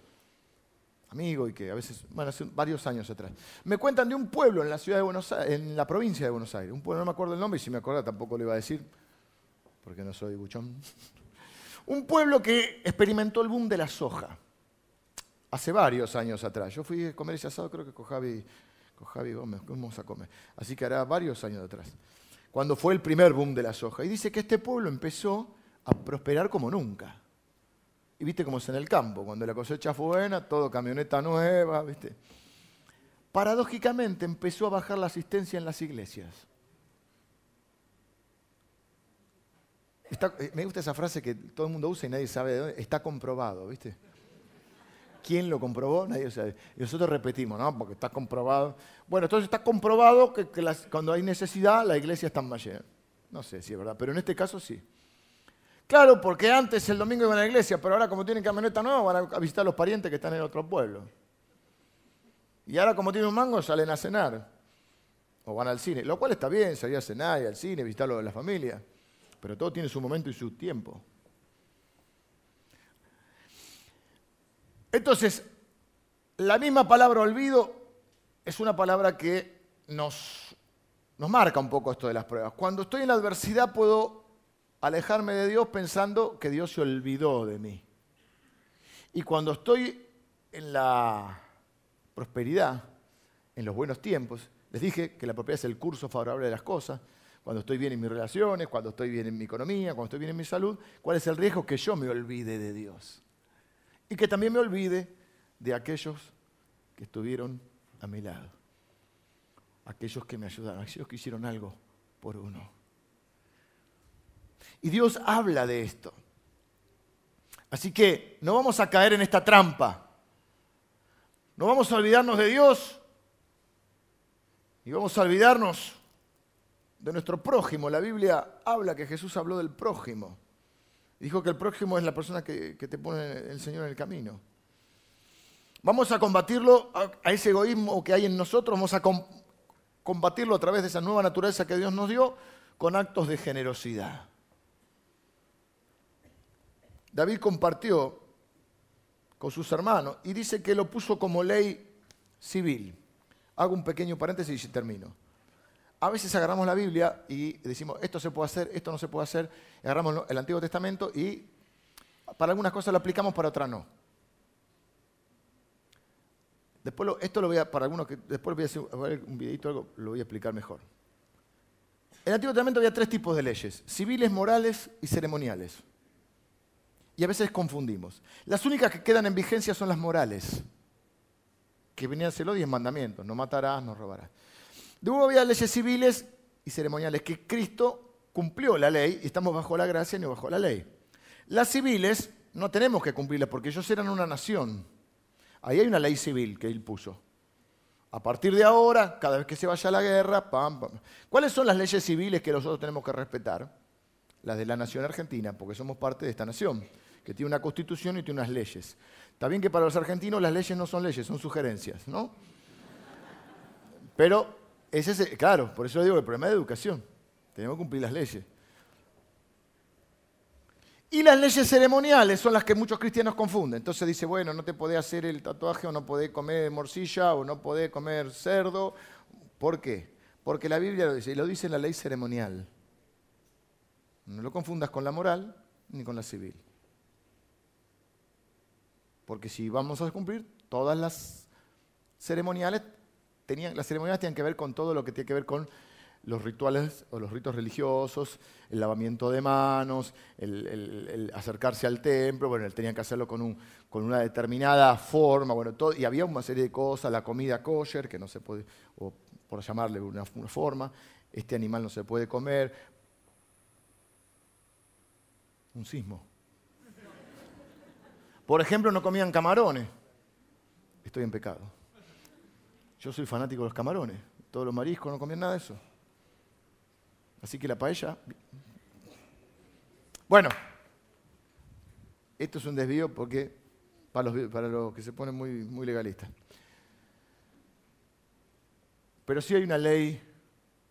amigo y que a veces, bueno, hace varios años atrás. Me cuentan de un pueblo en la ciudad de Buenos Aires, en la provincia de Buenos Aires. Un pueblo, no me acuerdo el nombre, y si me acuerdo tampoco lo iba a decir, porque no soy buchón. Un pueblo que experimentó el boom de la soja. Hace varios años atrás. Yo fui a comer ese asado, creo que con Javi, con Javi Gómez, a comer. Así que hará varios años atrás. Cuando fue el primer boom de la soja. Y dice que este pueblo empezó a prosperar como nunca. Y viste cómo es en el campo, cuando la cosecha fue buena, todo camioneta nueva, viste. Paradójicamente empezó a bajar la asistencia en las iglesias. Eh, me gusta esa frase que todo el mundo usa y nadie sabe de dónde. Está comprobado, ¿viste? ¿Quién lo comprobó? Nadie sabe. Y nosotros repetimos, ¿no? Porque está comprobado. Bueno, entonces está comprobado que, cuando hay necesidad, la iglesia está más llena. No sé si es verdad, pero en este caso sí. Claro, porque antes el domingo iban a la iglesia, pero ahora como tienen camioneta nueva van a visitar a los parientes que están en otro pueblo. Y ahora como tienen un mango salen a cenar. O van al cine. Lo cual está bien, salir a cenar y al cine, visitarlo de la familia. Pero todo tiene su momento y su tiempo. Entonces, la misma palabra olvido es una palabra que nos, nos marca un poco esto de las pruebas. Cuando estoy en la adversidad puedo alejarme de Dios pensando que Dios se olvidó de mí. Y cuando estoy en la prosperidad, en los buenos tiempos, les dije que la propiedad es el curso favorable de las cosas, cuando estoy bien en mis relaciones, cuando estoy bien en mi economía, cuando estoy bien en mi salud, ¿cuál es el riesgo? Que yo me olvide de Dios. Y que también me olvide de aquellos que estuvieron a mi lado, aquellos que me ayudaron, aquellos que hicieron algo por uno. Y Dios habla de esto. Así que no vamos a caer en esta trampa. No vamos a olvidarnos de Dios y vamos a olvidarnos de nuestro prójimo. La Biblia habla que Jesús habló del prójimo. Dijo que el prójimo es la persona que, te pone el Señor en el camino. Vamos a combatirlo, a, ese egoísmo que hay en nosotros, vamos a combatirlo a través de esa nueva naturaleza que Dios nos dio con actos de generosidad. David compartió con sus hermanos y dice que lo puso como ley civil. Hago un pequeño paréntesis y termino. A veces agarramos la Biblia y decimos, esto se puede hacer, esto no se puede hacer. Agarramos el Antiguo Testamento y para algunas cosas lo aplicamos, para otras no. Después esto lo voy a, para algunos que después voy a hacer un videito, algo, lo voy a explicar mejor. En el Antiguo Testamento había tres tipos de leyes, civiles, morales y ceremoniales y a veces confundimos. Las únicas que quedan en vigencia son las morales, que venían a los diez mandamientos, no matarás, no robarás. Luego había leyes civiles y ceremoniales que Cristo cumplió la ley y estamos bajo la gracia y no bajo la ley. Las civiles no tenemos que cumplirlas porque ellos eran una nación. Ahí hay una ley civil que él puso. A partir de ahora, cada vez que se vaya a la guerra, pam, pam. ¿Cuáles son las leyes civiles que nosotros tenemos que respetar? Las de la nación argentina, porque somos parte de esta nación que tiene una constitución y tiene unas leyes. Está bien que para los argentinos las leyes no son leyes, son sugerencias, ¿no? Pero ese es, claro, por eso digo el problema de educación. Tenemos que cumplir las leyes. Y las leyes ceremoniales son las que muchos cristianos confunden. Entonces dice, bueno, no te podés hacer el tatuaje o no podés comer morcilla o no podés comer cerdo. ¿Por qué? Porque la Biblia lo dice, y lo dice en la ley ceremonial. No lo confundas con la moral ni con la civil. Porque si vamos a cumplir, todas las ceremoniales tenían, las ceremoniales tenían que ver con todo lo que tiene que ver con los rituales o los ritos religiosos, el lavamiento de manos, el, acercarse al templo, bueno, él tenía que hacerlo con, un, con una determinada forma, bueno, todo, y había una serie de cosas, la comida kosher, que no se puede, o por llamarle una, una forma, este animal no se puede comer. Un sismo. Por ejemplo, no comían camarones. Estoy en pecado. Yo soy fanático de los camarones. Todos los mariscos no comían nada de eso. Así que la paella. Bueno, esto es un desvío porque para los, para los que se ponen muy, muy legalistas. Pero sí hay una ley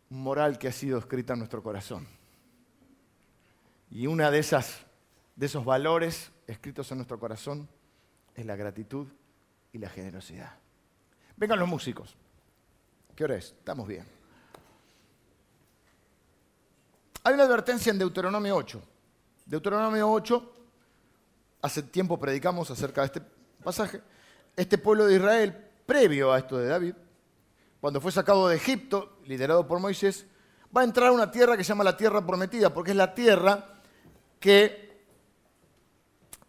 moral que ha sido escrita en nuestro corazón. Y una de esas de esos valores escritos en nuestro corazón es la gratitud y la generosidad. Vengan los músicos. ¿Qué hora es? Estamos bien. Hay una advertencia en Deuteronomio 8. Deuteronomio 8, hace tiempo predicamos acerca de este pasaje. Este pueblo de Israel, previo a esto de David, cuando fue sacado de Egipto, liderado por Moisés, va a entrar a una tierra que se llama la tierra prometida, porque es la tierra que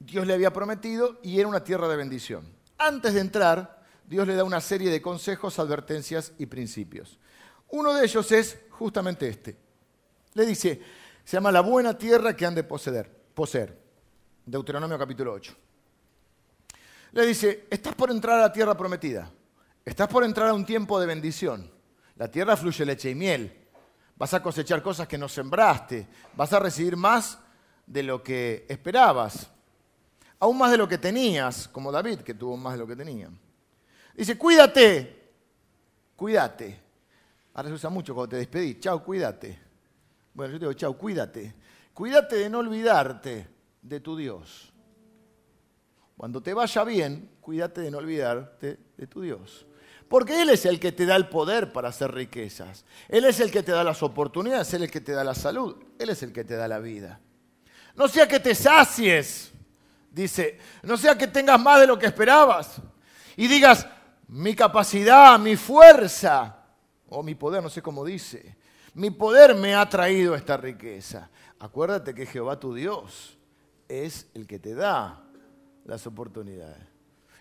Dios le había prometido y era una tierra de bendición. Antes de entrar, Dios le da una serie de consejos, advertencias y principios. Uno de ellos es justamente este. Le dice, se llama la buena tierra que han de poseer. poseer. Deuteronomio capítulo 8. Le dice, estás por entrar a la tierra prometida. Estás por entrar a un tiempo de bendición. La tierra fluye leche y miel. Vas a cosechar cosas que no sembraste. Vas a recibir más de lo que esperabas aún más de lo que tenías, como David, que tuvo más de lo que tenía. Dice, cuídate, cuídate. Ahora se usa mucho cuando te despedís, chao, cuídate. Bueno, yo te digo, chao, cuídate. Cuídate de no olvidarte de tu Dios. Cuando te vaya bien, cuídate de no olvidarte de tu Dios. Porque Él es el que te da el poder para hacer riquezas. Él es el que te da las oportunidades, Él es el que te da la salud, Él es el que te da la vida. No sea que te sacies Dice, no sea que tengas más de lo que esperabas y digas, mi capacidad, mi fuerza, o mi poder, no sé cómo dice, mi poder me ha traído esta riqueza. Acuérdate que Jehová tu Dios es el que te da las oportunidades.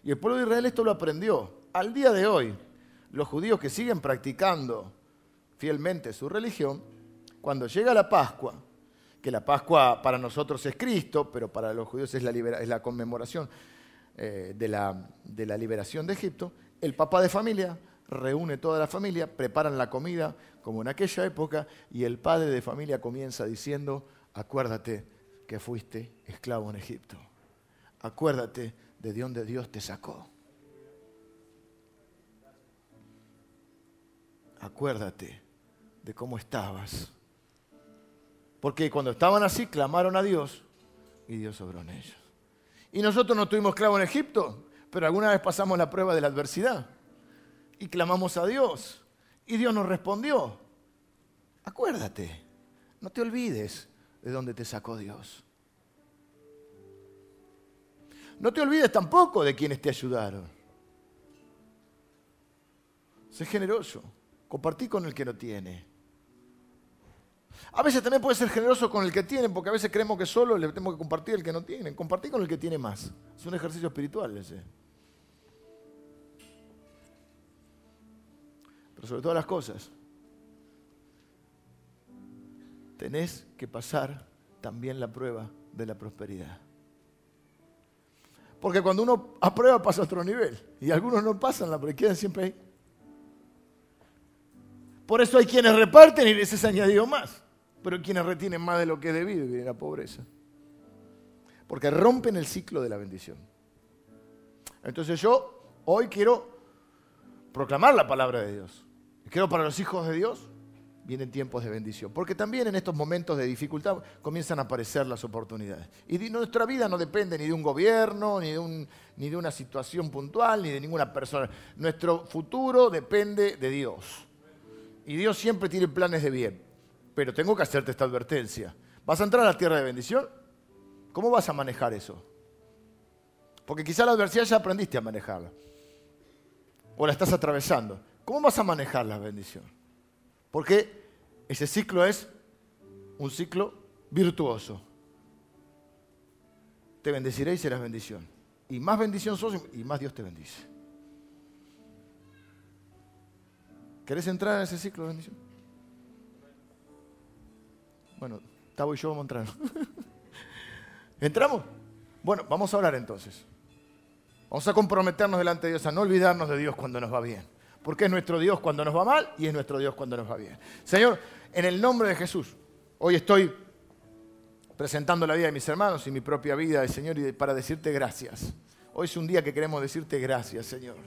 Y el pueblo de Israel esto lo aprendió. Al día de hoy, los judíos que siguen practicando fielmente su religión, cuando llega la Pascua, que la Pascua para nosotros es Cristo, pero para los judíos es la, conmemoración eh, de la liberación de Egipto, el papá de familia reúne toda la familia, preparan la comida como en aquella época y el padre de familia comienza diciendo, acuérdate que fuiste esclavo en Egipto, acuérdate de dónde Dios te sacó. Acuérdate de cómo estabas porque cuando estaban así, clamaron a Dios y Dios obró en ellos. Y nosotros no tuvimos clavo en Egipto, pero alguna vez pasamos la prueba de la adversidad y clamamos a Dios y Dios nos respondió. Acuérdate, no te olvides de dónde te sacó Dios. No te olvides tampoco de quienes te ayudaron. Sé generoso, compartí con el que no tiene. A veces también puede ser generoso con el que tiene, porque a veces creemos que solo le tenemos que compartir el que no tiene. Compartir con el que tiene más. Es un ejercicio espiritual ese. Pero sobre todas las cosas, tenés que pasar también la prueba de la prosperidad. Porque cuando uno aprueba pasa a otro nivel. Y algunos no pasan la prueba, quedan siempre ahí. Por eso hay quienes reparten y les es añadido más. Pero quienes retienen más de lo que es debido viene la pobreza. Porque rompen el ciclo de la bendición. Entonces yo hoy quiero proclamar la palabra de Dios. Quiero para los hijos de Dios vienen tiempos de bendición. Porque también en estos momentos de dificultad comienzan a aparecer las oportunidades. Y nuestra vida no depende ni de un gobierno, ni de, un, ni de una situación puntual, ni de ninguna persona. Nuestro futuro depende de Dios. Y Dios siempre tiene planes de bien pero tengo que hacerte esta advertencia. ¿Vas a entrar a la tierra de bendición? ¿Cómo vas a manejar eso? Porque quizá la adversidad ya aprendiste a manejarla. O la estás atravesando. ¿Cómo vas a manejar la bendición? Porque ese ciclo es un ciclo virtuoso. Te bendeciré y serás bendición. Y más bendición sos y más Dios te bendice. ¿Querés entrar en ese ciclo de bendición? Bueno, Tavo y yo vamos a entrar. ¿Entramos? Bueno, vamos a hablar entonces. Vamos a comprometernos delante de Dios a no olvidarnos de Dios cuando nos va bien. Porque es nuestro Dios cuando nos va mal y es nuestro Dios cuando nos va bien. Señor, en el nombre de Jesús, hoy estoy presentando la vida de mis hermanos y mi propia vida, Señor, y para decirte gracias. Hoy es un día que queremos decirte gracias, Señor.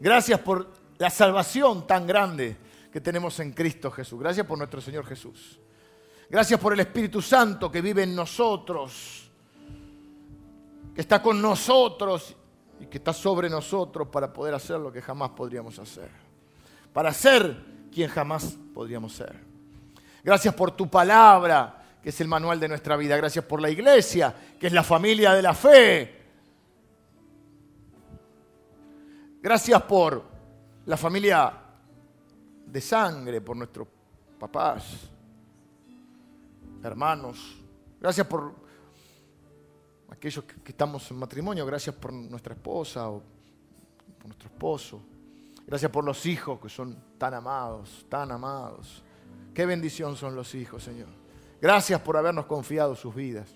Gracias por la salvación tan grande que tenemos en Cristo Jesús. Gracias por nuestro Señor Jesús. Gracias por el Espíritu Santo que vive en nosotros, que está con nosotros y que está sobre nosotros para poder hacer lo que jamás podríamos hacer. Para ser quien jamás podríamos ser. Gracias por tu palabra, que es el manual de nuestra vida. Gracias por la iglesia, que es la familia de la fe. Gracias por la familia de sangre, por nuestros papás, hermanos. Gracias por aquellos que, estamos en matrimonio, gracias por nuestra esposa o por nuestro esposo. Gracias por los hijos que son tan amados, tan amados. Qué bendición son los hijos, Señor. Gracias por habernos confiado sus vidas.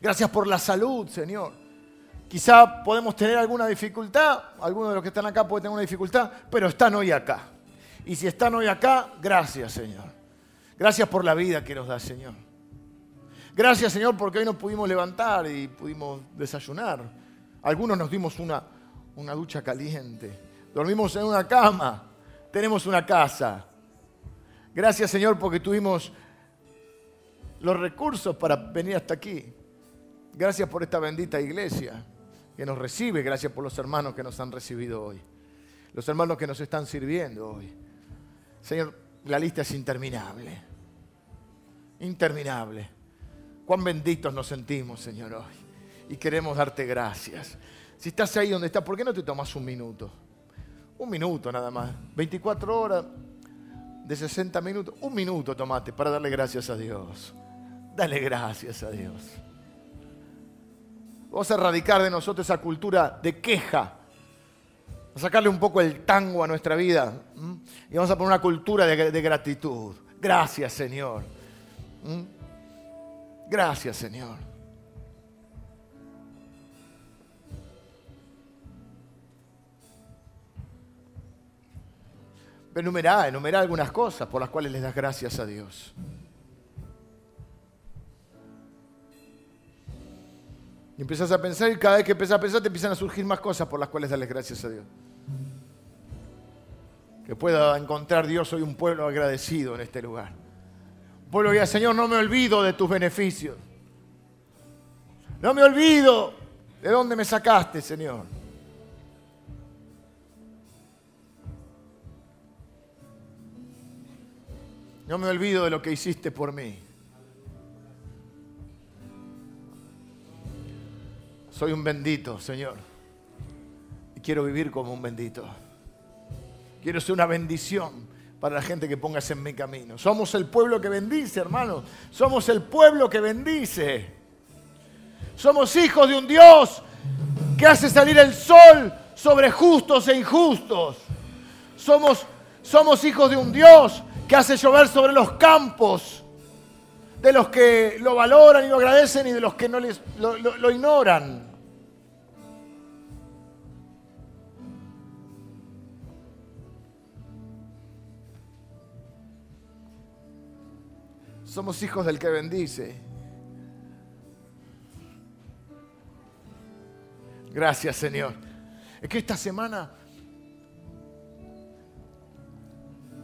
Gracias por la salud, Señor. Quizá podemos tener alguna dificultad, algunos de los que están acá pueden tener una dificultad, pero están hoy acá. Y si están hoy acá, gracias, Señor. Gracias por la vida que nos da, Señor. Gracias Señor porque hoy nos pudimos levantar y pudimos desayunar. Algunos nos dimos una, una ducha caliente. Dormimos en una cama. Tenemos una casa. Gracias Señor porque tuvimos los recursos para venir hasta aquí. Gracias por esta bendita iglesia que nos recibe. Gracias por los hermanos que nos han recibido hoy. Los hermanos que nos están sirviendo hoy. Señor, la lista es interminable. Interminable. Cuán benditos nos sentimos, Señor, hoy. Y queremos darte gracias. Si estás ahí donde estás, ¿por qué no te tomas un minuto? Un minuto nada más. 24 horas de 60 minutos. Un minuto tomate para darle gracias a Dios. Dale gracias a Dios. Vamos a erradicar de nosotros esa cultura de queja. A sacarle un poco el tango a nuestra vida. Y vamos a poner una cultura de, gratitud. Gracias, Señor. Gracias, Señor. Enumerá, enumerá algunas cosas por las cuales les das gracias a Dios. Y empiezas a pensar y cada vez que empiezas a pensar te empiezan a surgir más cosas por las cuales darles gracias a Dios. Que pueda encontrar Dios hoy un pueblo agradecido en este lugar. Pueblo que Señor, no me olvido de tus beneficios. No me olvido de dónde me sacaste, Señor. No me olvido de lo que hiciste por mí. Soy un bendito, Señor. Y quiero vivir como un bendito. Quiero ser una bendición para la gente que pongas en mi camino. Somos el pueblo que bendice, hermano. Somos el pueblo que bendice. Somos hijos de un Dios que hace salir el sol sobre justos e injustos. Somos, somos hijos de un Dios que hace llover sobre los campos de los que lo valoran y lo agradecen y de los que no les, lo ignoran. Somos hijos del que bendice. Gracias, Señor. Es que esta semana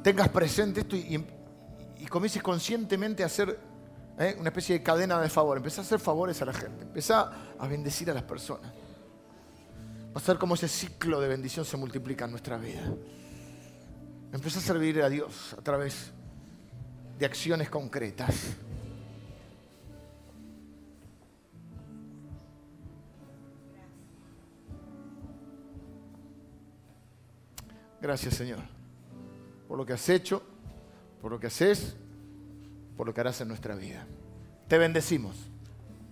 tengas presente esto y, comiences conscientemente a hacer ¿eh? una especie de cadena de favor. Empezá a hacer favores a la gente. Empezá a bendecir a las personas. Va a ser como ese ciclo de bendición se multiplica en nuestra vida. Empezá a servir a Dios a través de acciones concretas. Gracias Señor por lo que has hecho, por lo que haces, por lo que harás en nuestra vida. Te bendecimos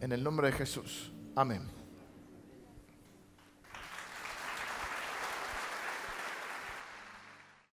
en el nombre de Jesús. Amén.